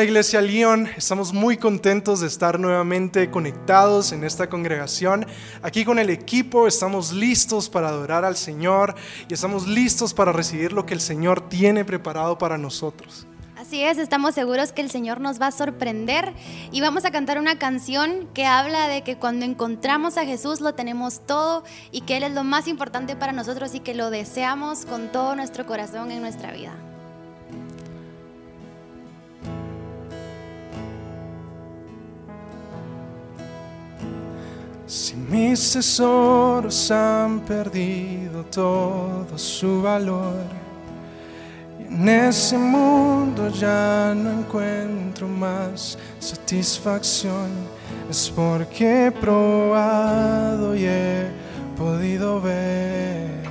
Hola Iglesia León, estamos muy contentos de estar nuevamente conectados en esta congregación. Aquí con el equipo estamos listos para adorar al Señor y estamos listos para recibir lo que el Señor tiene preparado para nosotros. Así es, estamos seguros que el Señor nos va a sorprender y vamos a cantar una canción que habla de que cuando encontramos a Jesús lo tenemos todo y que Él es lo más importante para nosotros y que lo deseamos con todo nuestro corazón en nuestra vida. Si mis tesoros han perdido todo su valor y en ese mundo ya no encuentro más satisfacción, es porque he probado y he podido ver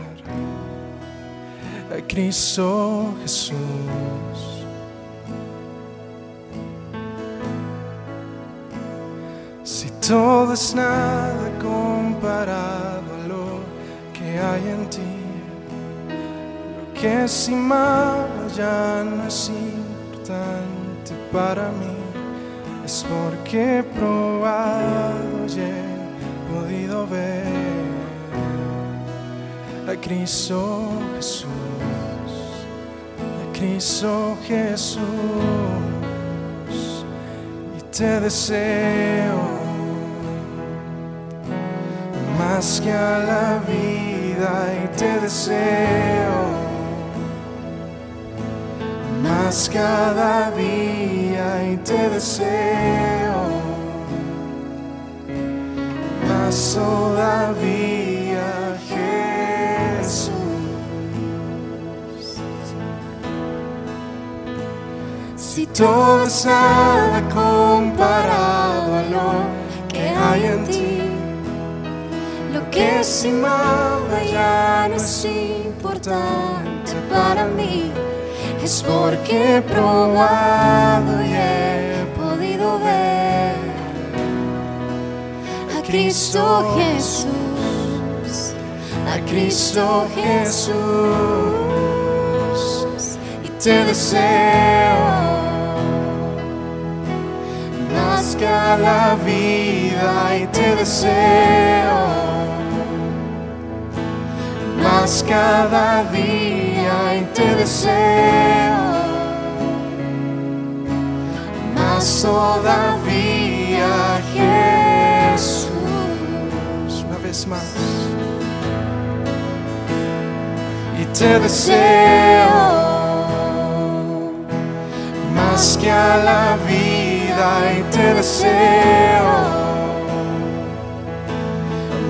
a Cristo Jesús. Si todo es nada comparado a lo que hay en ti, lo que estimaba ya no es importante para mí, es porque he probado y he podido ver a Cristo Jesús, a Cristo Jesús. Y te deseo más que a la vida y te deseo más cada día y te deseo más todavía Jesús. Si todo es nada comparado a lo que hay en ti, que estimaba ya no es importante para mí, es porque he probado y he podido ver a Cristo Jesús, a Cristo Jesús, y te deseo más que a la vida y te deseo más cada día y te deseo. Más todavía Jesús. Una vez más. Y te deseo más que a la vida y te deseo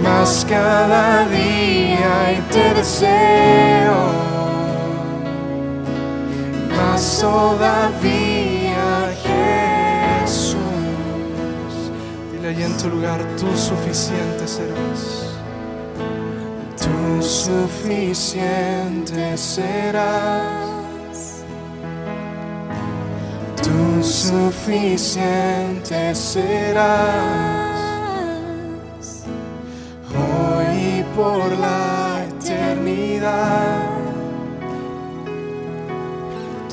más cada día y te deseo más todavía Jesús. Dile ahí en tu lugar tú suficiente serás. Tú suficiente serás. Tú suficiente serás por la eternidad.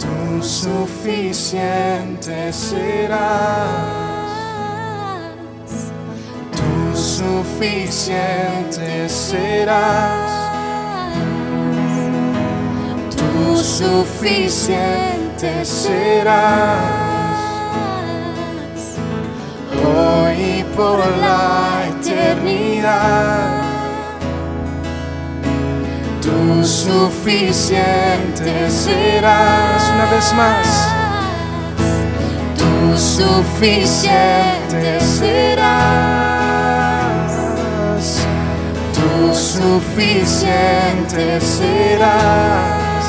Tú suficiente serás. Tú suficiente serás. Tú suficiente serás. Hoy por la eternidad. Tú suficiente serás una vez más. Tú suficiente serás. Tú suficiente serás.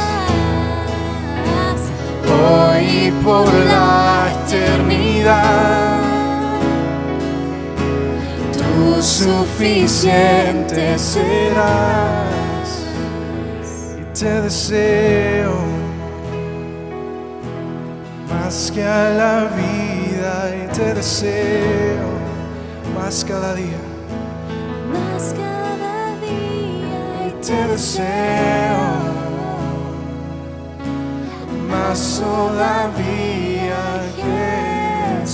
Hoy por la eternidad. Tú suficiente serás te deseo más que a la vida y te deseo más cada día. Más cada día y te deseo más todavía que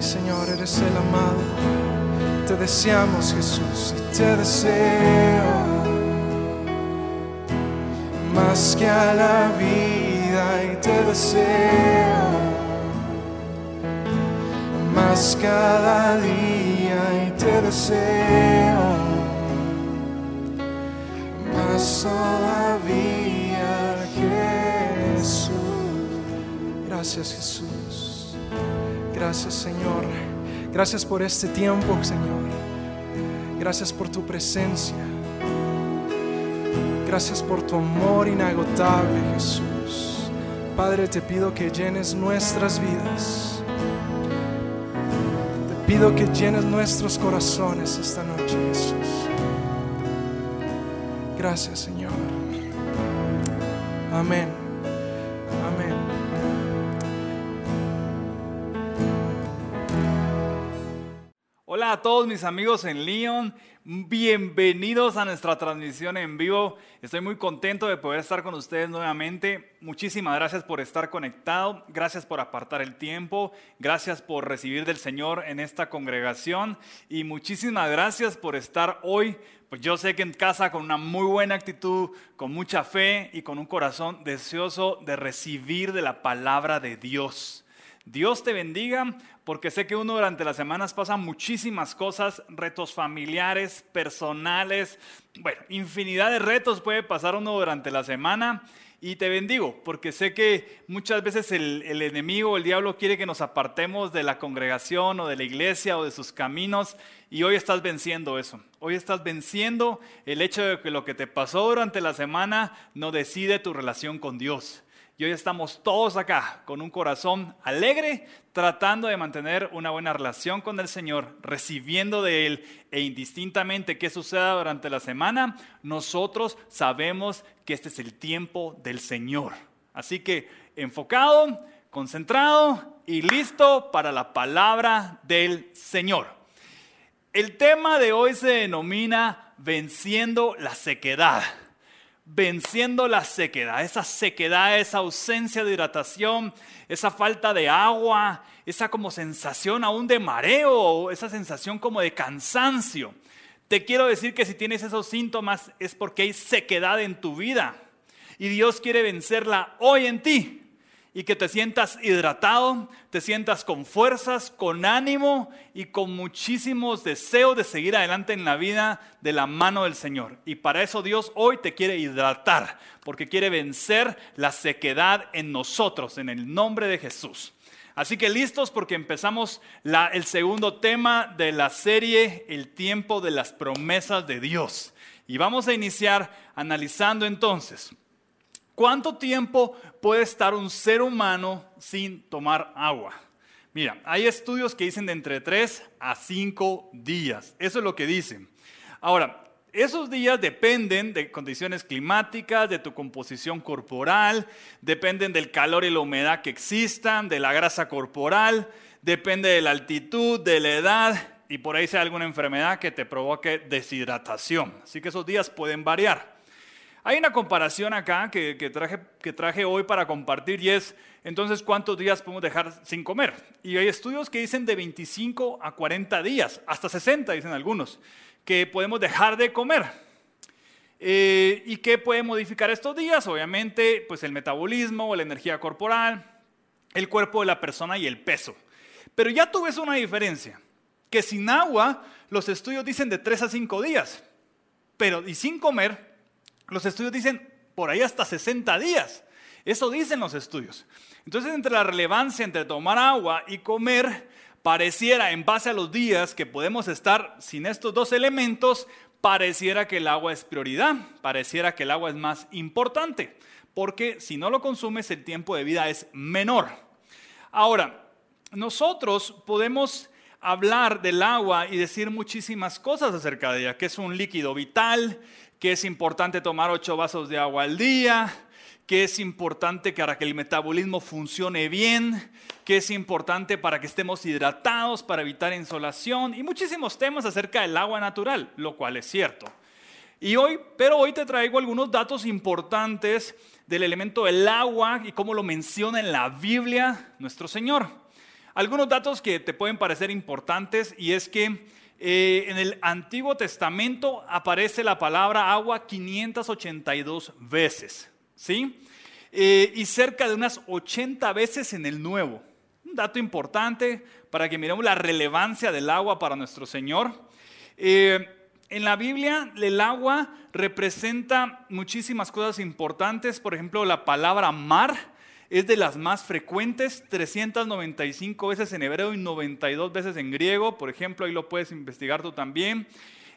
Señor, eres el amado. Te deseamos, Jesús, y te deseo más que a la vida y te deseo más cada día y te deseo más todavía Jesús. Gracias Jesús. Gracias Señor. Gracias por este tiempo, Señor. Gracias por tu presencia. Gracias por tu amor inagotable, Jesús. Padre, te pido que llenes nuestras vidas. Te pido que llenes nuestros corazones esta noche, Jesús. Gracias, Señor. Amén. A todos mis amigos en Lyon, bienvenidos a nuestra transmisión en vivo. Estoy muy contento de poder estar con ustedes nuevamente. Muchísimas gracias por estar conectado, gracias por apartar el tiempo, gracias por recibir del Señor en esta congregación y muchísimas gracias por estar hoy. Pues yo sé que en casa con una muy buena actitud, con mucha fe y con un corazón deseoso de recibir de la palabra de Dios. Dios te bendiga porque sé que uno durante las semanas pasa muchísimas cosas, retos familiares, personales, bueno, infinidad de retos puede pasar uno durante la semana. Y te bendigo, porque sé que muchas veces el, el enemigo, el diablo quiere que nos apartemos de la congregación o de la iglesia o de sus caminos. Y hoy estás venciendo eso. Hoy estás venciendo el hecho de que lo que te pasó durante la semana no decide tu relación con Dios. Y hoy estamos todos acá con un corazón alegre, tratando de mantener una buena relación con el Señor, recibiendo de Él e indistintamente qué suceda durante la semana, nosotros sabemos que este es el tiempo del Señor. Así que enfocado, concentrado y listo para la palabra del Señor. El tema de hoy se denomina venciendo la sequedad venciendo la sequedad, esa sequedad, esa ausencia de hidratación, esa falta de agua, esa como sensación aún de mareo, esa sensación como de cansancio. Te quiero decir que si tienes esos síntomas es porque hay sequedad en tu vida y Dios quiere vencerla hoy en ti y que te sientas hidratado, te sientas con fuerzas, con ánimo y con muchísimos deseos de seguir adelante en la vida de la mano del Señor. Y para eso Dios hoy te quiere hidratar, porque quiere vencer la sequedad en nosotros, en el nombre de Jesús. Así que listos porque empezamos el segundo tema de la serie, el tiempo de las promesas de Dios. Y vamos a iniciar analizando entonces ¿Cuánto tiempo puede estar un ser humano sin tomar agua? Mira, hay estudios que dicen de entre 3 a 5 días. Eso es lo que dicen. Ahora, esos días dependen de condiciones climáticas, de tu composición corporal, dependen del calor y la humedad que existan, de la grasa corporal, depende de la altitud, de la edad y por ahí sea alguna enfermedad que te provoque deshidratación. Así que esos días pueden variar. Hay una comparación acá que, traje, que traje hoy para compartir y es, entonces, ¿cuántos días podemos dejar sin comer? Y hay estudios que dicen de 25 a 40 días, hasta 60 dicen algunos, que podemos dejar de comer. Eh, ¿Y qué puede modificar estos días? Obviamente, pues el metabolismo, la energía corporal, el cuerpo de la persona y el peso. Pero ya tú ves una diferencia, que sin agua los estudios dicen de 3 a 5 días, pero y sin comer los estudios dicen por ahí hasta 60 días. Eso dicen los estudios. Entonces, entre la relevancia entre tomar agua y comer, pareciera, en base a los días que podemos estar sin estos dos elementos, pareciera que el agua es prioridad, pareciera que el agua es más importante, porque si no lo consumes, el tiempo de vida es menor. Ahora, nosotros podemos hablar del agua y decir muchísimas cosas acerca de ella, que es un líquido vital, que es importante tomar ocho vasos de agua al día, que es importante para que el metabolismo funcione bien, que es importante para que estemos hidratados, para evitar insolación y muchísimos temas acerca del agua natural, lo cual es cierto. Y hoy, pero hoy te traigo algunos datos importantes del elemento del agua y cómo lo menciona en la Biblia nuestro Señor. algunos datos que te pueden parecer importantes y es que eh, en el Antiguo Testamento aparece la palabra agua 582 veces, ¿sí? Eh, y cerca de unas 80 veces en el Nuevo. Un dato importante para que miremos la relevancia del agua para nuestro Señor. Eh, en la Biblia el agua representa muchísimas cosas importantes, por ejemplo la palabra mar es de las más frecuentes, 395 veces en hebreo y 92 veces en griego, por ejemplo, ahí lo puedes investigar tú también.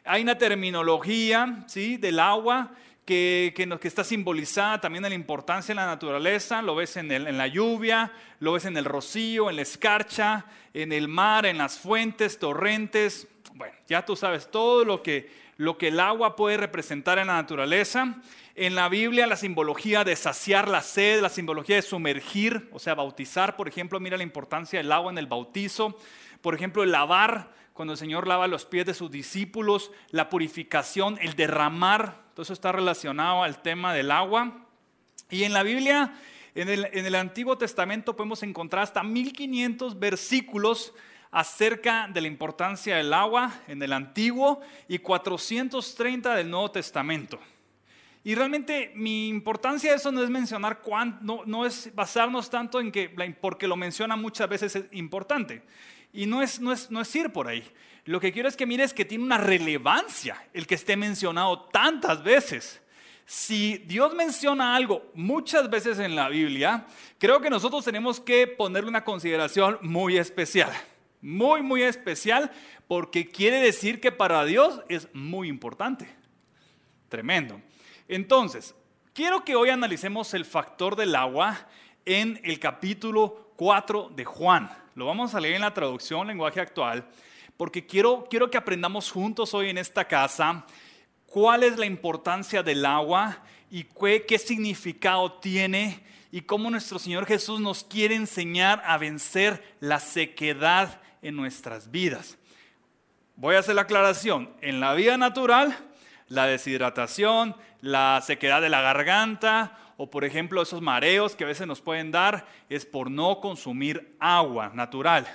Hay una terminología ¿sí? del agua que, que, está simbolizada también en la importancia de la naturaleza, lo ves en, en la lluvia, lo ves en el rocío, en la escarcha, en el mar, en las fuentes, torrentes, bueno, ya tú sabes todo lo que, lo que el agua puede representar en la naturaleza. En la Biblia la simbología de saciar la sed, la simbología de sumergir, o sea, bautizar, por ejemplo, mira la importancia del agua en el bautizo. Por ejemplo, el lavar, cuando el Señor lava los pies de sus discípulos, la purificación, el derramar, todo eso está relacionado al tema del agua. Y en la Biblia, en el, en el Antiguo Testamento podemos encontrar hasta 1500 versículos acerca de la importancia del agua en el Antiguo y 430 del Nuevo Testamento. Y realmente mi importancia de eso no es mencionar cuánto, no, es basarnos tanto en que, porque lo menciona muchas veces es importante. Y no es, no, es, no es ir por ahí. Lo que quiero es que mires que tiene una relevancia el que esté mencionado tantas veces. Si Dios menciona algo muchas veces en la Biblia, creo que nosotros tenemos que ponerle una consideración muy especial. Muy, muy especial porque quiere decir que para Dios es muy importante. Tremendo. Entonces, quiero que hoy analicemos el factor del agua en el capítulo 4 de Juan. Lo vamos a leer en la traducción lenguaje actual, porque quiero, quiero que aprendamos juntos hoy en esta casa cuál es la importancia del agua y qué, qué significado tiene y cómo nuestro Señor Jesús nos quiere enseñar a vencer la sequedad en nuestras vidas. Voy a hacer la aclaración. En la vida natural, la deshidratación, la sequedad de la garganta o por ejemplo esos mareos que a veces nos pueden dar es por no consumir agua natural.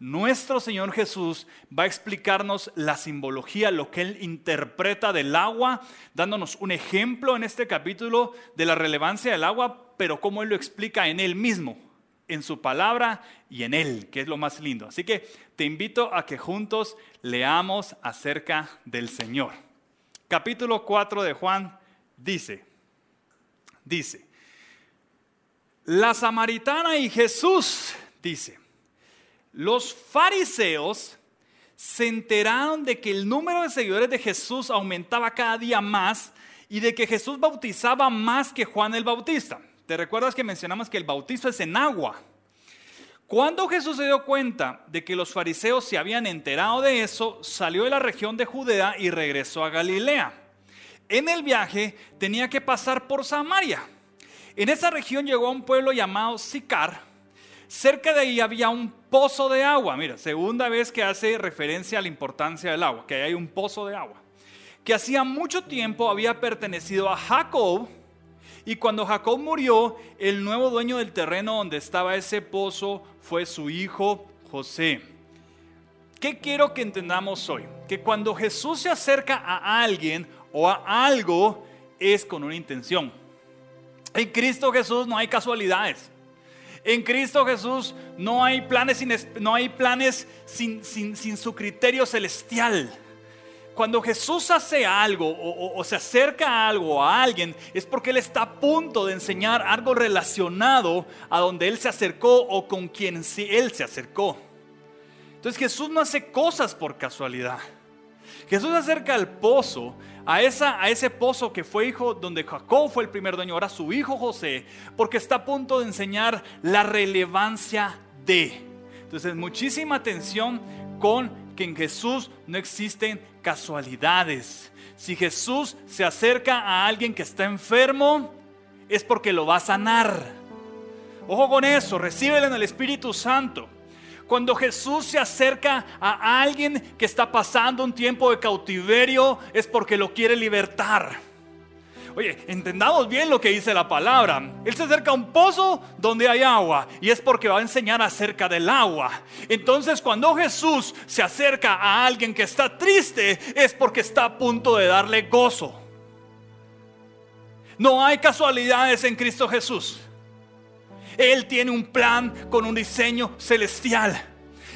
Nuestro Señor Jesús va a explicarnos la simbología, lo que Él interpreta del agua, dándonos un ejemplo en este capítulo de la relevancia del agua, pero cómo Él lo explica en Él mismo, en su palabra y en Él, que es lo más lindo. Así que te invito a que juntos leamos acerca del Señor capítulo 4 de Juan dice, dice, la samaritana y Jesús, dice, los fariseos se enteraron de que el número de seguidores de Jesús aumentaba cada día más y de que Jesús bautizaba más que Juan el Bautista. ¿Te recuerdas que mencionamos que el bautizo es en agua? Cuando Jesús se dio cuenta de que los fariseos se habían enterado de eso, salió de la región de Judea y regresó a Galilea. En el viaje tenía que pasar por Samaria. En esa región llegó a un pueblo llamado Sicar. Cerca de ahí había un pozo de agua. Mira, segunda vez que hace referencia a la importancia del agua, que hay un pozo de agua. Que hacía mucho tiempo había pertenecido a Jacob, y cuando Jacob murió, el nuevo dueño del terreno donde estaba ese pozo fue su hijo José. ¿Qué quiero que entendamos hoy? Que cuando Jesús se acerca a alguien o a algo, es con una intención. En Cristo Jesús no hay casualidades. En Cristo Jesús no hay planes, no hay planes sin, sin su criterio celestial cuando Jesús hace algo o, se acerca a algo a alguien, es porque Él está a punto de enseñar algo relacionado a donde Él se acercó o con quien Él se acercó. Entonces Jesús no hace cosas por casualidad. Jesús acerca al pozo, a, esa, a ese pozo que fue hijo donde Jacob fue el primer dueño, ahora su hijo José, porque está a punto de enseñar la relevancia de. Entonces, muchísima atención con que en Jesús no existen casualidades. Si Jesús se acerca a alguien que está enfermo, es porque lo va a sanar. Ojo con eso, recíbelo en el Espíritu Santo. Cuando Jesús se acerca a alguien que está pasando un tiempo de cautiverio, es porque lo quiere libertar. Oye, entendamos bien lo que dice la palabra. Él se acerca a un pozo donde hay agua y es porque va a enseñar acerca del agua. Entonces cuando Jesús se acerca a alguien que está triste es porque está a punto de darle gozo. No hay casualidades en Cristo Jesús. Él tiene un plan con un diseño celestial.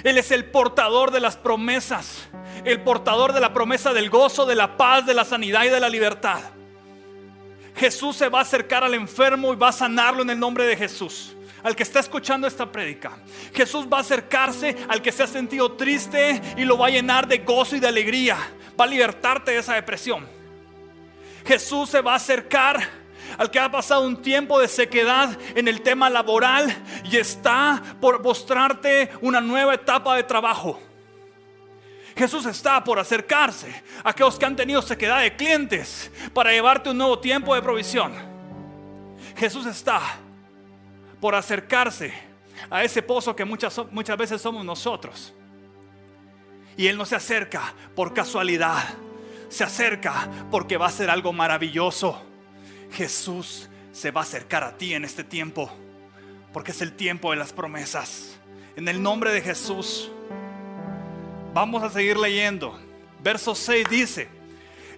Él es el portador de las promesas, el portador de la promesa del gozo, de la paz, de la sanidad y de la libertad. Jesús se va a acercar al enfermo y va a sanarlo en el nombre de Jesús. Al que está escuchando esta prédica, Jesús va a acercarse al que se ha sentido triste y lo va a llenar de gozo y de alegría. Va a libertarte de esa depresión. Jesús se va a acercar al que ha pasado un tiempo de sequedad en el tema laboral y está por mostrarte una nueva etapa de trabajo. Jesús está por acercarse a aquellos que han tenido sequedad de clientes para llevarte un nuevo tiempo de provisión. Jesús está por acercarse a ese pozo que muchas, muchas veces somos nosotros. Y Él no se acerca por casualidad, se acerca porque va a ser algo maravilloso. Jesús se va a acercar a ti en este tiempo, porque es el tiempo de las promesas. En el nombre de Jesús, vamos a seguir leyendo. Verso 6 dice,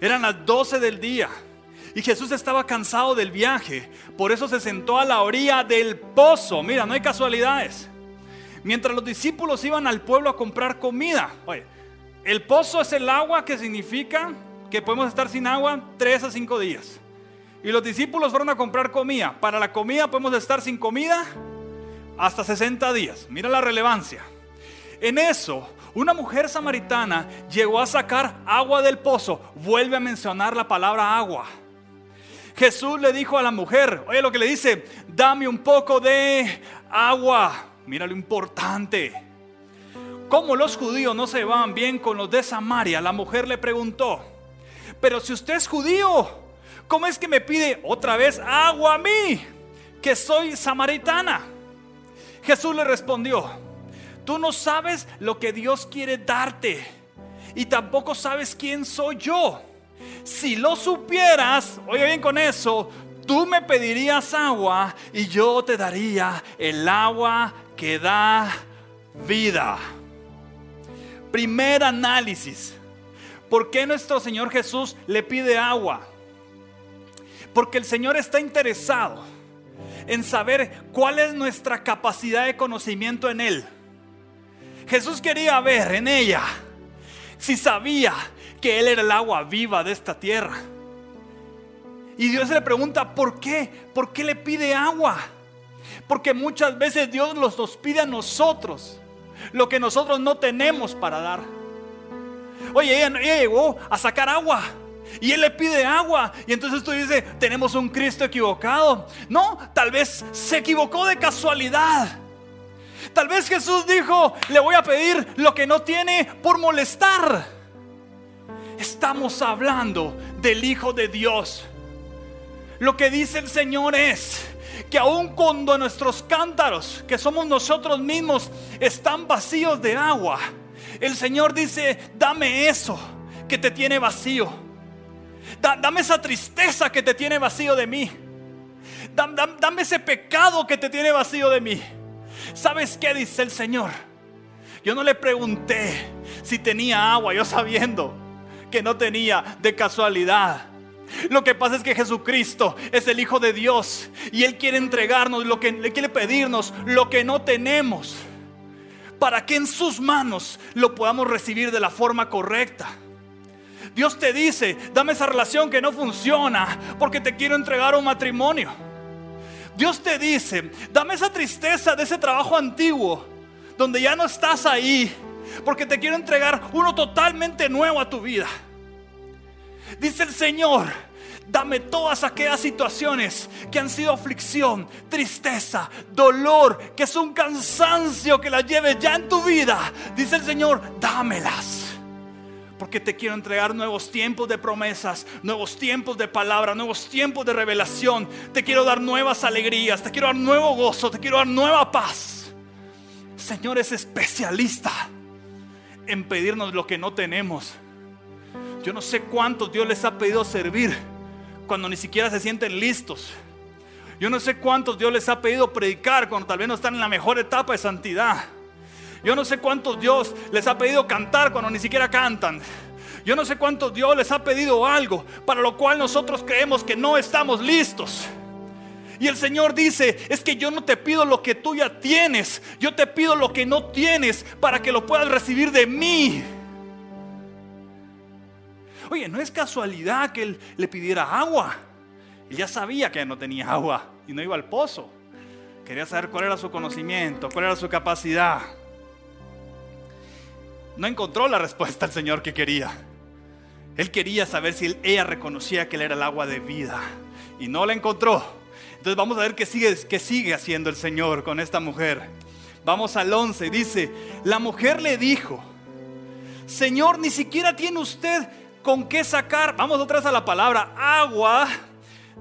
eran las 12 del día y Jesús estaba cansado del viaje, por eso se sentó a la orilla del pozo. Mira, no hay casualidades. Mientras los discípulos iban al pueblo a comprar comida. Oye, el pozo es el agua que significa que podemos estar sin agua 3 a 5 días. Y los discípulos fueron a comprar comida. Para la comida podemos estar sin comida hasta 60 días. Mira la relevancia. En eso, una mujer samaritana llegó a sacar agua del pozo. Vuelve a mencionar la palabra agua. Jesús le dijo a la mujer, oye lo que le dice, dame un poco de agua. Mira lo importante. Como los judíos no se van bien con los de Samaria, la mujer le preguntó, pero si usted es judío, ¿cómo es que me pide otra vez agua a mí, que soy samaritana? Jesús le respondió, tú no sabes lo que Dios quiere darte y tampoco sabes quién soy yo. Si lo supieras, oye bien con eso, tú me pedirías agua y yo te daría el agua que da vida. Primer análisis. ¿Por qué nuestro Señor Jesús le pide agua? Porque el Señor está interesado en saber cuál es nuestra capacidad de conocimiento en Él. Jesús quería ver en ella si sabía que Él era el agua viva de esta tierra. Y Dios le pregunta, ¿por qué? ¿Por qué le pide agua? Porque muchas veces Dios nos pide a nosotros lo que nosotros no tenemos para dar. Oye, ella llegó a sacar agua. Y él le pide agua. Y entonces tú dices, tenemos un Cristo equivocado. No, tal vez se equivocó de casualidad. Tal vez Jesús dijo, le voy a pedir lo que no tiene por molestar. Estamos hablando del Hijo de Dios. Lo que dice el Señor es que aun cuando nuestros cántaros, que somos nosotros mismos, están vacíos de agua, el Señor dice, dame eso que te tiene vacío dame esa tristeza que te tiene vacío de mí. Dame, ese pecado que te tiene vacío de mí. ¿Sabes qué dice el Señor? Yo no le pregunté si tenía agua, yo sabiendo que no tenía de casualidad. Lo que pasa es que Jesucristo es el Hijo de Dios y Él quiere entregarnos lo que le quiere pedirnos, lo que no tenemos, para que en sus manos lo podamos recibir de la forma correcta. Dios te dice, dame esa relación que no funciona porque te quiero entregar un matrimonio. Dios te dice, dame esa tristeza de ese trabajo antiguo donde ya no estás ahí porque te quiero entregar uno totalmente nuevo a tu vida. Dice el Señor, dame todas aquellas situaciones que han sido aflicción, tristeza, dolor, que es un cansancio que las lleves ya en tu vida. Dice el Señor, dámelas. Porque te quiero entregar nuevos tiempos de promesas, nuevos tiempos de palabra, nuevos tiempos de revelación. Te quiero dar nuevas alegrías, te quiero dar nuevo gozo, te quiero dar nueva paz. Señor es especialista en pedirnos lo que no tenemos. Yo no sé cuántos Dios les ha pedido servir cuando ni siquiera se sienten listos. Yo no sé cuántos Dios les ha pedido predicar cuando tal vez no están en la mejor etapa de santidad. Yo no sé cuántos Dios les ha pedido cantar cuando ni siquiera cantan. Yo no sé cuántos Dios les ha pedido algo para lo cual nosotros creemos que no estamos listos. Y el Señor dice, es que yo no te pido lo que tú ya tienes, yo te pido lo que no tienes para que lo puedas recibir de mí. Oye, no es casualidad que él le pidiera agua. Él ya sabía que no tenía agua y no iba al pozo. Quería saber cuál era su conocimiento, cuál era su capacidad. No encontró la respuesta al Señor que quería. Él quería saber si ella reconocía que él era el agua de vida. Y no la encontró. Entonces vamos a ver qué sigue, qué sigue haciendo el Señor con esta mujer. Vamos al 11. Dice, la mujer le dijo, Señor, ni siquiera tiene usted con qué sacar, vamos otra vez a la palabra, agua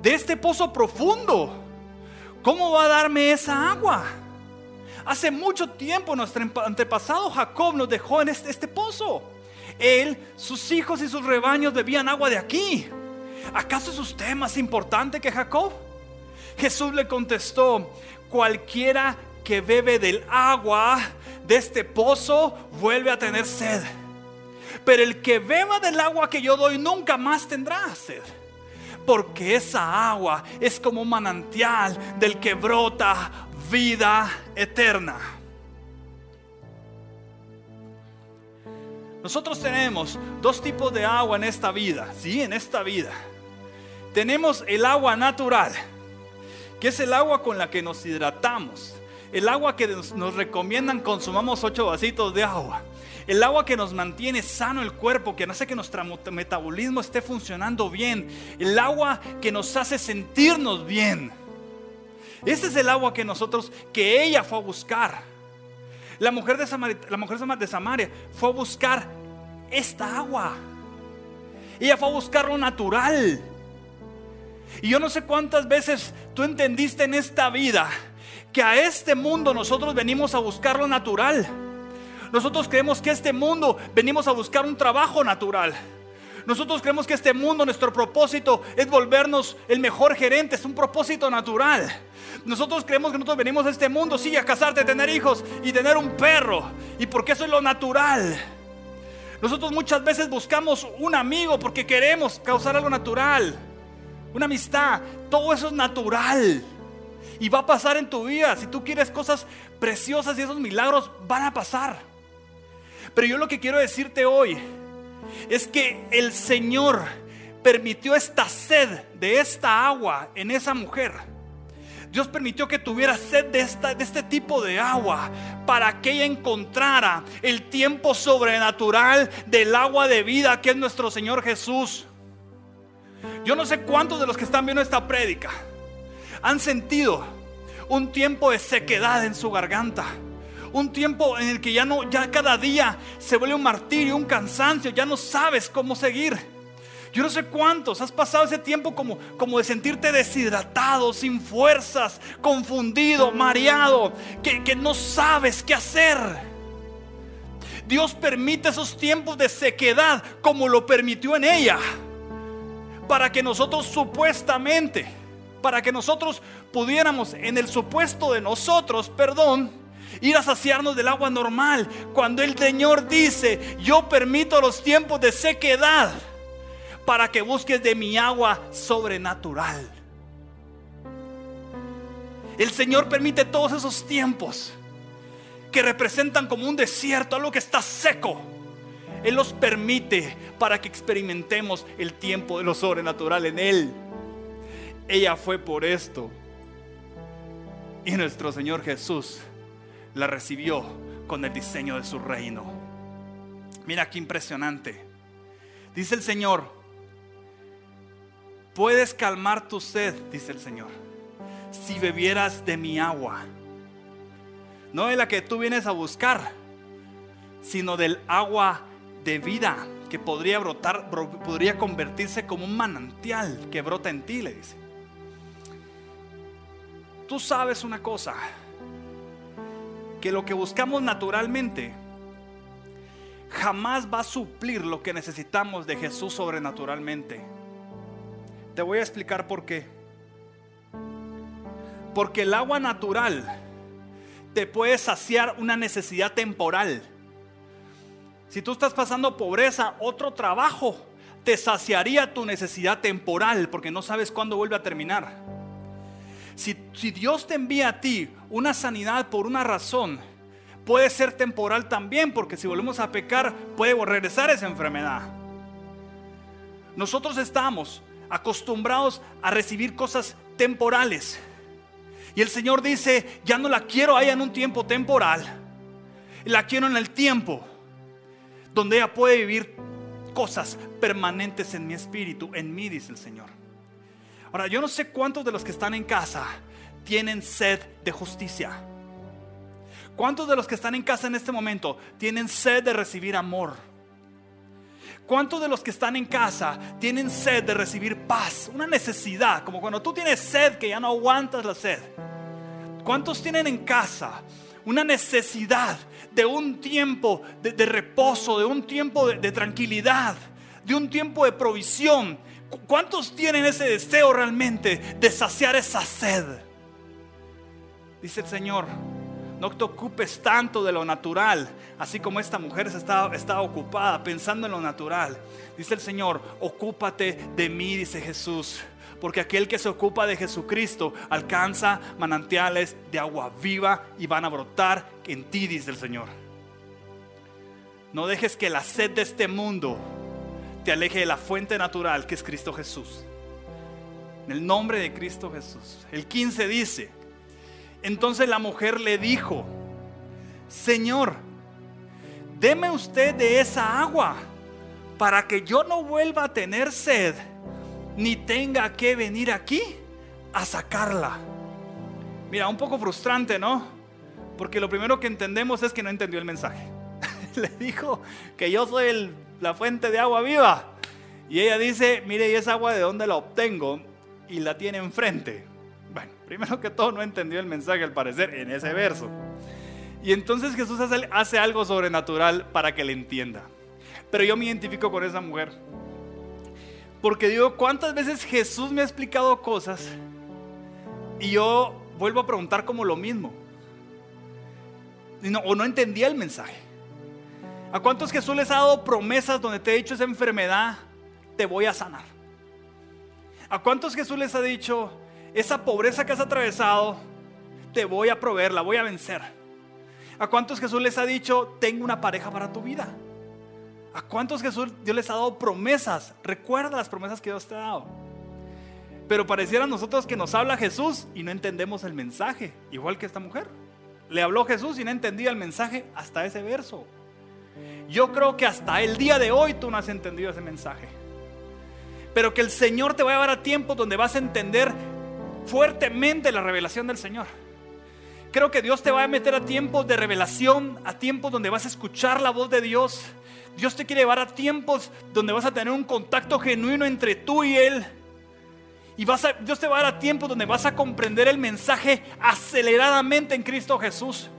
de este pozo profundo. ¿Cómo va a darme esa agua? Hace mucho tiempo nuestro antepasado Jacob nos dejó en este, este pozo. Él, sus hijos y sus rebaños bebían agua de aquí. ¿Acaso es usted más importante que Jacob? Jesús le contestó, cualquiera que bebe del agua de este pozo vuelve a tener sed. Pero el que beba del agua que yo doy nunca más tendrá sed. Porque esa agua es como un manantial del que brota vida eterna. Nosotros tenemos dos tipos de agua en esta vida, sí, en esta vida. Tenemos el agua natural, que es el agua con la que nos hidratamos, el agua que nos, recomiendan consumamos ocho vasitos de agua. El agua que nos mantiene sano el cuerpo, que hace que nuestro metabolismo esté funcionando bien. El agua que nos hace sentirnos bien. Ese es el agua que nosotros, que ella fue a buscar. La mujer de Samaria, la mujer de Samaria fue a buscar esta agua. Ella fue a buscar lo natural. Y yo no sé cuántas veces tú entendiste en esta vida que a este mundo nosotros venimos a buscar lo natural. Nosotros creemos que este mundo venimos a buscar un trabajo natural. Nosotros creemos que este mundo, nuestro propósito es volvernos el mejor gerente, es un propósito natural. Nosotros creemos que nosotros venimos a este mundo, sí, a casarte, tener hijos y tener un perro. Y porque eso es lo natural. Nosotros muchas veces buscamos un amigo porque queremos causar algo natural. Una amistad, todo eso es natural. Y va a pasar en tu vida. Si tú quieres cosas preciosas y esos milagros van a pasar. Pero yo lo que quiero decirte hoy es que el Señor permitió esta sed de esta agua en esa mujer. Dios permitió que tuviera sed de, esta, de este tipo de agua para que ella encontrara el tiempo sobrenatural del agua de vida que es nuestro Señor Jesús. Yo no sé cuántos de los que están viendo esta prédica han sentido un tiempo de sequedad en su garganta un tiempo en el que ya no, ya cada día se vuelve un martirio, un cansancio, ya no sabes cómo seguir. Yo no sé cuántos has pasado ese tiempo como, como de sentirte deshidratado, sin fuerzas, confundido, mareado, que, que no sabes qué hacer. Dios permite esos tiempos de sequedad como lo permitió en ella, para que nosotros supuestamente, para que nosotros pudiéramos en el supuesto de nosotros, perdón, ir a saciarnos del agua normal. Cuando el Señor dice, yo permito los tiempos de sequedad para que busques de mi agua sobrenatural. El Señor permite todos esos tiempos que representan como un desierto, algo que está seco. Él los permite para que experimentemos el tiempo de lo sobrenatural en Él. Ella fue por esto. Y nuestro Señor Jesús la recibió con el diseño de su reino. Mira qué impresionante. Dice el Señor, puedes calmar tu sed, dice el Señor, si bebieras de mi agua. No de la que tú vienes a buscar, sino del agua de vida que podría brotar, podría convertirse como un manantial que brota en ti, le dice. Tú sabes una cosa, que lo que buscamos naturalmente jamás va a suplir lo que necesitamos de Jesús sobrenaturalmente. Te voy a explicar por qué. Porque el agua natural te puede saciar una necesidad temporal. Si tú estás pasando pobreza, otro trabajo te saciaría tu necesidad temporal porque no sabes cuándo vuelve a terminar. Si, Dios te envía a ti una sanidad por una razón, puede ser temporal también porque si volvemos a pecar puede regresar esa enfermedad. Nosotros estamos acostumbrados a recibir cosas temporales. Y el Señor dice, ya no la quiero ahí en un tiempo temporal. La quiero en el tiempo donde ella puede vivir cosas permanentes en mi espíritu, en mí, dice el Señor. Ahora, yo no sé cuántos de los que están en casa tienen sed de justicia. ¿Cuántos de los que están en casa en este momento tienen sed de recibir amor? ¿Cuántos de los que están en casa tienen sed de recibir paz? Una necesidad, como cuando tú tienes sed que ya no aguantas la sed. ¿Cuántos tienen en casa una necesidad de un tiempo de, reposo, de un tiempo de, de tranquilidad, de un tiempo de provisión? ¿Cuántos tienen ese deseo realmente de saciar esa sed? Dice el Señor, no te ocupes tanto de lo natural, así como esta mujer estaba ocupada pensando en lo natural. Dice el Señor, ocúpate de mí, dice Jesús. Porque aquel que se ocupa de Jesucristo alcanza manantiales de agua viva y van a brotar en ti, dice el Señor. No dejes que la sed de este mundo te aleje de la fuente natural que es Cristo Jesús. En el nombre de Cristo Jesús. El 15 dice, entonces la mujer le dijo, Señor, deme usted de esa agua para que yo no vuelva a tener sed ni tenga que venir aquí a sacarla. Mira, un poco frustrante, ¿no? Porque lo primero que entendemos es que no entendió el mensaje. Le dijo que yo soy la fuente de agua viva. Y ella dice, mire, ¿y esa agua de dónde la obtengo? Y la tiene enfrente. Bueno, primero que todo no entendió el mensaje al parecer en ese verso. Y entonces Jesús hace, algo sobrenatural para que le entienda. Pero yo me identifico con esa mujer. Porque digo, ¿cuántas veces Jesús me ha explicado cosas y yo vuelvo a preguntar como lo mismo? o no entendía el mensaje. ¿A cuántos Jesús les ha dado promesas donde te ha dicho esa enfermedad, te voy a sanar? ¿A cuántos Jesús les ha dicho, esa pobreza que has atravesado, te voy a proveer, la voy a vencer. ¿A cuántos Jesús les ha dicho, tengo una pareja para tu vida? ¿A cuántos Jesús Dios les ha dado promesas? Recuerda las promesas que Dios te ha dado. Pero pareciera a nosotros que nos habla Jesús y no entendemos el mensaje, igual que esta mujer. Le habló Jesús y no entendía el mensaje hasta ese verso. Yo creo que hasta el día de hoy tú no has entendido ese mensaje. Pero que el Señor te va a llevar a tiempo donde vas a entender fuertemente la revelación del Señor. Creo que Dios te va a meter a tiempos de revelación, a tiempos donde vas a escuchar la voz de Dios. Dios te quiere llevar a tiempos donde vas a tener un contacto genuino entre tú y Él. Y vas a, Dios te va a dar a tiempos donde vas a comprender el mensaje aceleradamente en Cristo Jesús.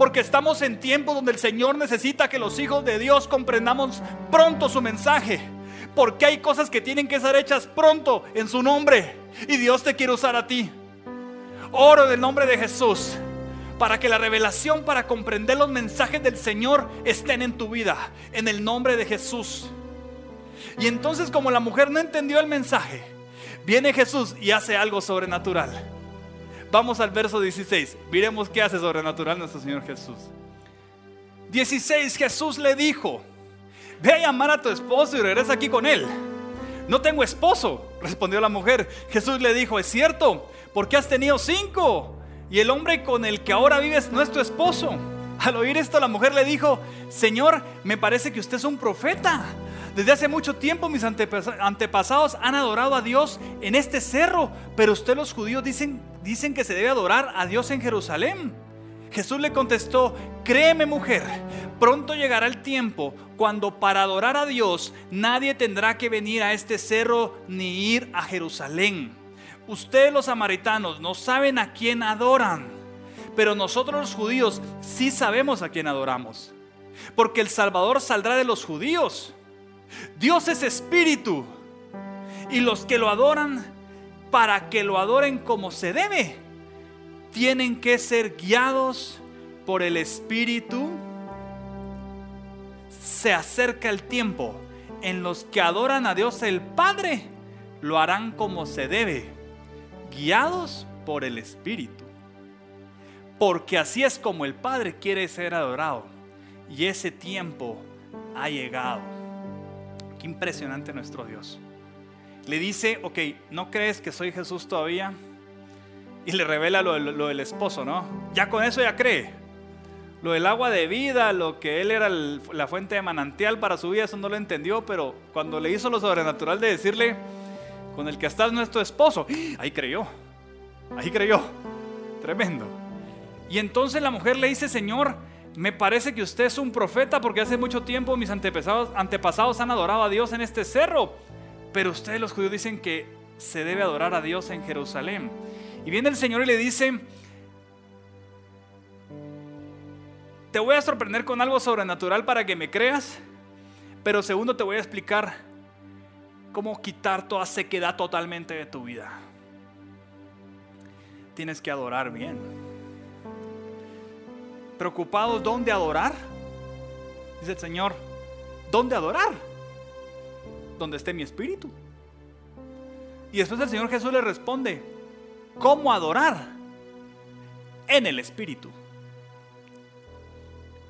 Porque estamos en tiempos donde el Señor necesita que los hijos de Dios comprendamos pronto su mensaje. Porque hay cosas que tienen que ser hechas pronto en su nombre. Y Dios te quiere usar a ti. Oro en el nombre de Jesús para que la revelación para comprender los mensajes del Señor estén en tu vida. En el nombre de Jesús. Y entonces como la mujer no entendió el mensaje, viene Jesús y hace algo sobrenatural. Vamos al verso 16. Miremos qué hace sobrenatural nuestro Señor Jesús. 16. Jesús le dijo, ve a llamar a tu esposo y regresa aquí con él. No tengo esposo, respondió la mujer. Jesús le dijo, es cierto, porque has tenido cinco y el hombre con el que ahora vives no es tu esposo. Al oír esto, la mujer le dijo, Señor, me parece que usted es un profeta. Desde hace mucho tiempo mis antepasados han adorado a Dios en este cerro, pero usted los judíos dicen, dicen que se debe adorar a Dios en Jerusalén. Jesús le contestó, créeme mujer, pronto llegará el tiempo cuando para adorar a Dios nadie tendrá que venir a este cerro ni ir a Jerusalén. Ustedes los samaritanos no saben a quién adoran, pero nosotros los judíos sí sabemos a quién adoramos, porque el Salvador saldrá de los judíos. Dios es espíritu Y los que lo adoran, para que lo adoren como se debe, tienen que ser guiados por el Espíritu. Se acerca el tiempo en los que adoran a Dios el Padre, lo harán como se debe, guiados por el Espíritu. Porque así es como el Padre quiere ser adorado. Y ese tiempo ha llegado. Qué impresionante nuestro Dios. Le dice, ok, ¿no crees que soy Jesús todavía? Y le revela lo, del esposo, ¿no? Ya con eso ya cree. Lo del agua de vida, lo que él era la fuente de manantial para su vida, eso no lo entendió, pero cuando le hizo lo sobrenatural de decirle, con el que estás nuestro esposo, ahí creyó, ahí creyó, tremendo. Y entonces la mujer le dice, Señor, me parece que usted es un profeta porque hace mucho tiempo mis antepasados, han adorado a Dios en este cerro, pero ustedes los judíos dicen que se debe adorar a Dios en Jerusalén. Y viene el Señor y le dice, te voy a sorprender con algo sobrenatural para que me creas, pero segundo te voy a explicar cómo quitar toda sequedad totalmente de tu vida. Tienes que adorar bien. ¿Preocupados dónde adorar? Dice el Señor, ¿dónde adorar? Donde esté mi espíritu. Y después el Señor Jesús le responde, ¿cómo adorar? En el espíritu.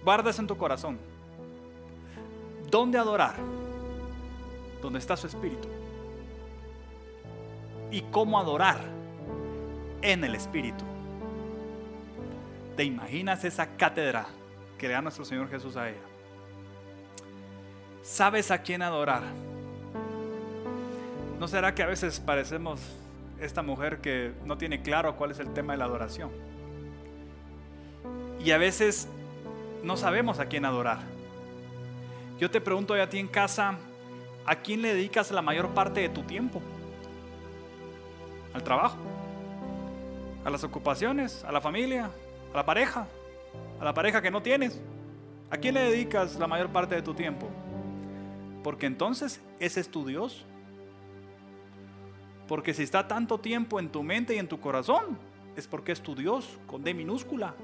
Guardas en tu corazón. ¿Dónde adorar? Donde está su espíritu. ¿Y cómo adorar? En el espíritu. ¿Te imaginas esa cátedra que le da nuestro Señor Jesús a ella? ¿Sabes a quién adorar? ¿No será que a veces parecemos esta mujer que no tiene claro cuál es el tema de la adoración? Y a veces no sabemos a quién adorar. Yo te pregunto a ti en casa, ¿a quién le dedicas la mayor parte de tu tiempo? ¿Al trabajo? ¿A las ocupaciones? ¿A la familia? ¿A la pareja? ¿A la pareja que no tienes? ¿A quién le dedicas la mayor parte de tu tiempo? Porque entonces ese es tu Dios. Porque si está tanto tiempo en tu mente y en tu corazón, es porque es tu Dios con D minúscula.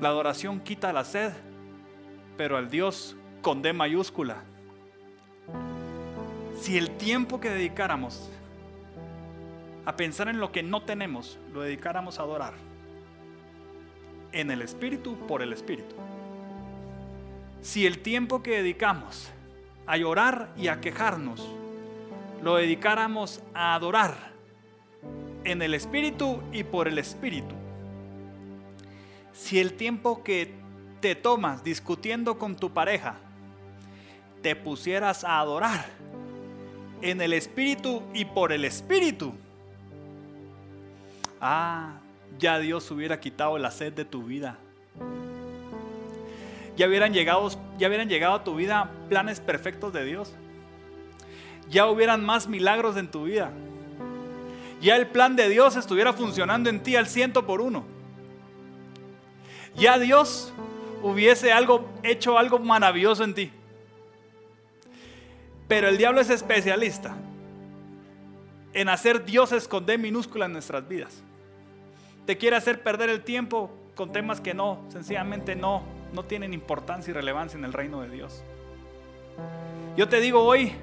La adoración quita la sed, pero al Dios con D mayúscula. Si el tiempo que dedicáramos a pensar en lo que no tenemos, lo dedicáramos a adorar, en el Espíritu, por el Espíritu. Si el tiempo que dedicamos a llorar y a quejarnos, lo dedicáramos a adorar, en el Espíritu y por el Espíritu, si el tiempo que te tomas discutiendo con tu pareja, te pusieras a adorar en el Espíritu y por el Espíritu, ah, ya Dios hubiera quitado la sed de tu vida. Ya hubieran llegado, ya hubieran llegado a tu vida planes perfectos de Dios. Ya hubieran más milagros en tu vida. Ya el plan de Dios estuviera funcionando en ti al ciento por uno ya Dios hubiese algo, hecho algo maravilloso en ti. Pero el diablo es especialista en hacer dioses con D minúscula en nuestras vidas. Te quiere hacer perder el tiempo con temas que no, sencillamente no, no tienen importancia y relevancia en el reino de Dios. Yo te digo hoy,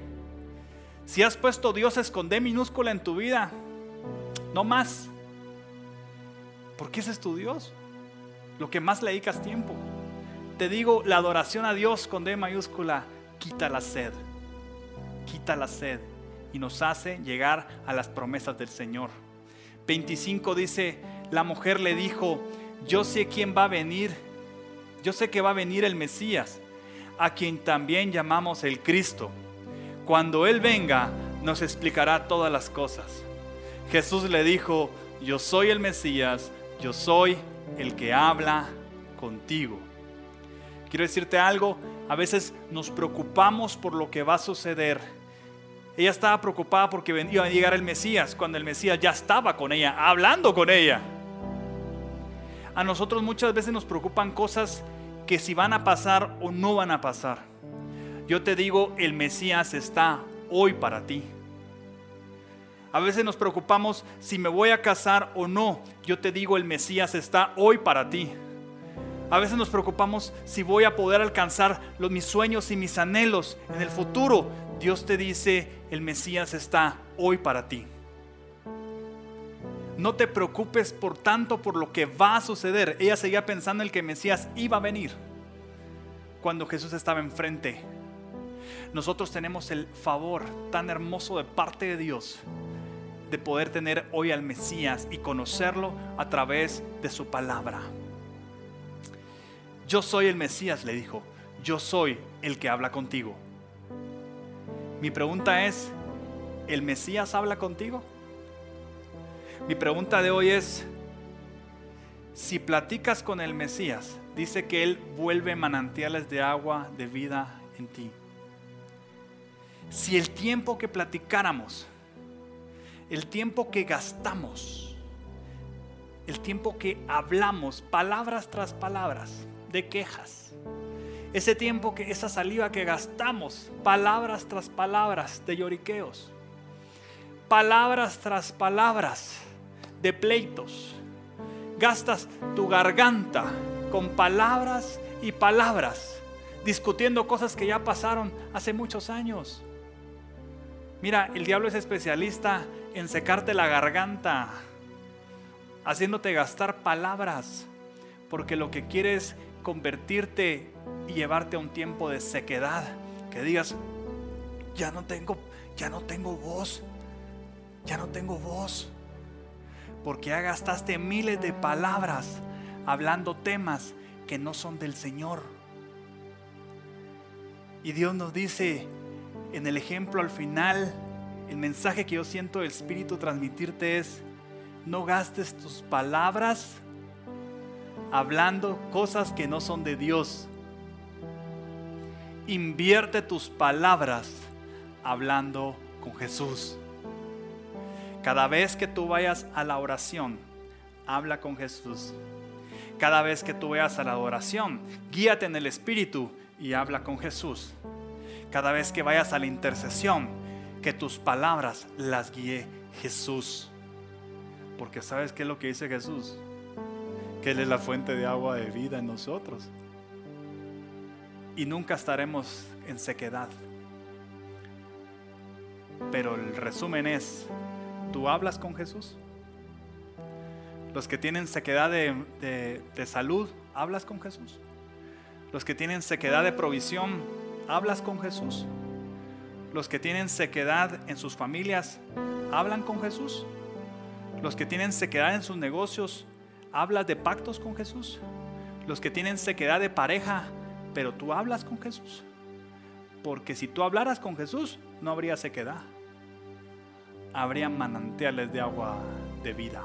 si has puesto dioses con D minúscula en tu vida, no más. Porque ese es tu Dios lo que más le dedicas tiempo. Te digo, la adoración a Dios con D mayúscula quita la sed, quita la sed y nos hace llegar a las promesas del Señor. 25 dice, la mujer le dijo, yo sé quién va a venir, yo sé que va a venir el Mesías, a quien también llamamos el Cristo. Cuando Él venga, nos explicará todas las cosas. Jesús le dijo, yo soy el Mesías, yo soy el que habla contigo. Quiero decirte algo, a veces nos preocupamos por lo que va a suceder. Ella estaba preocupada porque iba a llegar el Mesías, cuando el Mesías ya estaba con ella, hablando con ella. A nosotros muchas veces nos preocupan cosas que si van a pasar o no van a pasar. Yo te digo, el Mesías está hoy para ti. A veces nos preocupamos si me voy a casar o no. Yo te digo, el Mesías está hoy para ti. A veces nos preocupamos si voy a poder alcanzar mis sueños y mis anhelos en el futuro. Dios te dice, el Mesías está hoy para ti. No te preocupes por tanto por lo que va a suceder. Ella seguía pensando en que Mesías iba a venir cuando Jesús estaba enfrente. Nosotros tenemos el favor tan hermoso de parte de Dios de poder tener hoy al Mesías y conocerlo a través de su palabra. Yo soy el Mesías, le dijo. Yo soy el que habla contigo. Mi pregunta es, ¿el Mesías habla contigo? Mi pregunta de hoy es, si platicas con el Mesías, dice que Él vuelve manantiales de agua de vida en ti. Si el tiempo que platicáramos el tiempo que gastamos, el tiempo que hablamos, palabras tras palabras, de quejas, ese tiempo que, esa saliva que gastamos, palabras tras palabras de lloriqueos, palabras tras palabras de pleitos, gastas tu garganta con palabras y palabras, discutiendo cosas que ya pasaron hace muchos años. Mira, el diablo es especialista en secarte la garganta, haciéndote gastar palabras, porque lo que quiere es convertirte y llevarte a un tiempo de sequedad, que digas, ya no tengo, ya no tengo voz, ya no tengo voz, porque ya gastaste miles de palabras hablando temas que no son del Señor. Y Dios nos dice en el ejemplo al final, el mensaje que yo siento del Espíritu transmitirte es, no gastes tus palabras hablando cosas que no son de Dios. Invierte tus palabras hablando con Jesús. Cada vez que tú vayas a la oración, habla con Jesús. Cada vez que tú vayas a la oración, guíate en el Espíritu y habla con Jesús. Cada vez que vayas a la intercesión, que tus palabras las guíe Jesús. Porque sabes qué es lo que dice Jesús? Que Él es la fuente de agua de vida en nosotros. Y nunca estaremos en sequedad. Pero el resumen es, ¿tú hablas con Jesús? Los que tienen sequedad de, de salud, ¿hablas con Jesús? Los que tienen sequedad de provisión, ¿hablas con Jesús? Los que tienen sequedad en sus familias, ¿hablan con Jesús? Los que tienen sequedad en sus negocios, ¿hablas de pactos con Jesús? Los que tienen sequedad de pareja, pero tú hablas con Jesús. Porque si tú hablaras con Jesús, no habría sequedad. Habría manantiales de agua de vida.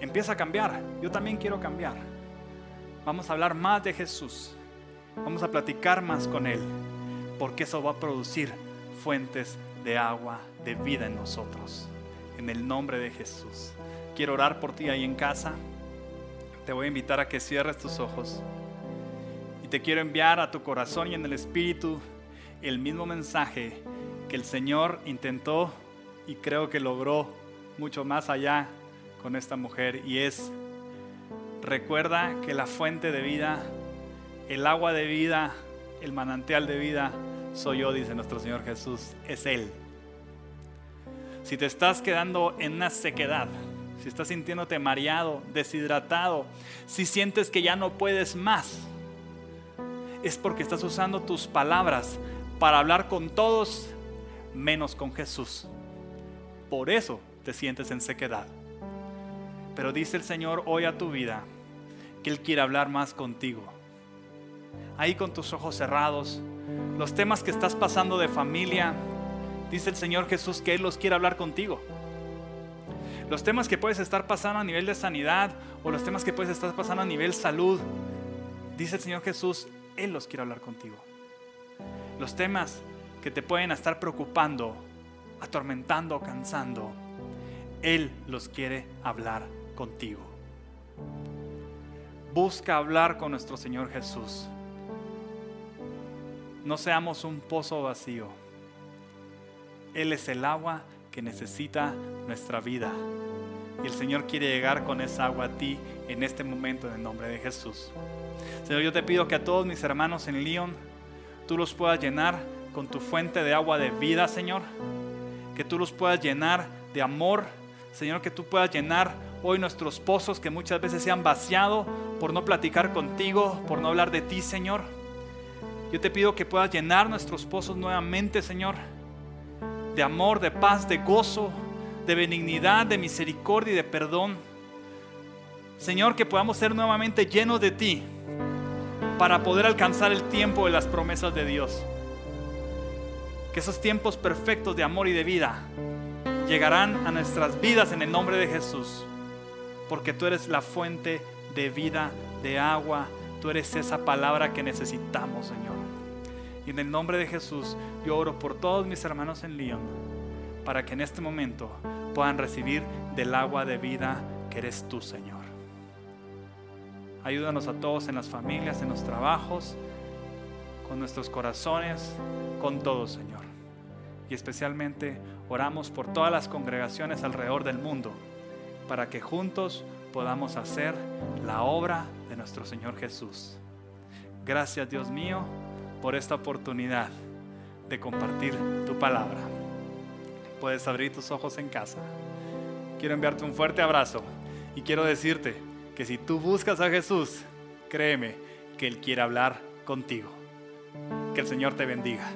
Empieza a cambiar. Yo también quiero cambiar. Vamos a hablar más de Jesús. Vamos a platicar más con Él, porque eso va a producir fuentes de agua, de vida en nosotros. En el nombre de Jesús. Quiero orar por ti ahí en casa. Te voy a invitar a que cierres tus ojos. Y te quiero enviar a tu corazón y en el espíritu el mismo mensaje que el Señor intentó y creo que logró mucho más allá con esta mujer. Y es, recuerda que la fuente de vida el agua de vida, el manantial de vida, soy yo, dice nuestro Señor Jesús, es Él. Si te estás quedando en una sequedad, si estás sintiéndote mareado, deshidratado, si sientes que ya no puedes más, es porque estás usando tus palabras para hablar con todos menos con Jesús. Por eso te sientes en sequedad. Pero dice el Señor hoy a tu vida que Él quiere hablar más contigo ahí con tus ojos cerrados, los temas que estás pasando de familia, dice el Señor Jesús que Él los quiere hablar contigo. Los temas que puedes estar pasando a nivel de sanidad o los temas que puedes estar pasando a nivel salud, dice el Señor Jesús, Él los quiere hablar contigo. Los temas que te pueden estar preocupando, atormentando, cansando, Él los quiere hablar contigo. Busca hablar con nuestro Señor Jesús no seamos un pozo vacío. Él es el agua que necesita nuestra vida. Y el Señor quiere llegar con esa agua a ti en este momento en el nombre de Jesús. Señor, yo te pido que a todos mis hermanos en León, tú los puedas llenar con tu fuente de agua de vida, Señor. Que tú los puedas llenar de amor. Señor, que tú puedas llenar hoy nuestros pozos que muchas veces se han vaciado por no platicar contigo, por no hablar de ti, Señor. Yo te pido que puedas llenar nuestros pozos nuevamente, Señor, de amor, de paz, de gozo, de benignidad, de misericordia y de perdón. Señor, que podamos ser nuevamente llenos de ti para poder alcanzar el tiempo de las promesas de Dios. Esos tiempos perfectos de amor y de vida llegarán a nuestras vidas en el nombre de Jesús. Porque tú eres la fuente de vida, de agua. Tú eres esa palabra que necesitamos, Señor. Y en el nombre de Jesús yo oro por todos mis hermanos en León para que en este momento puedan recibir del agua de vida que eres tú, Señor. Ayúdanos a todos en las familias, en los trabajos, con nuestros corazones, con todo, Señor. Y especialmente oramos por todas las congregaciones alrededor del mundo, para que juntos podamos hacer la obra de nuestro Señor Jesús. Gracias, Dios mío, por esta oportunidad de compartir tu palabra. Puedes abrir tus ojos en casa. Quiero enviarte un fuerte abrazo y quiero decirte que si tú buscas a Jesús, créeme que Él quiere hablar contigo. Que el Señor te bendiga.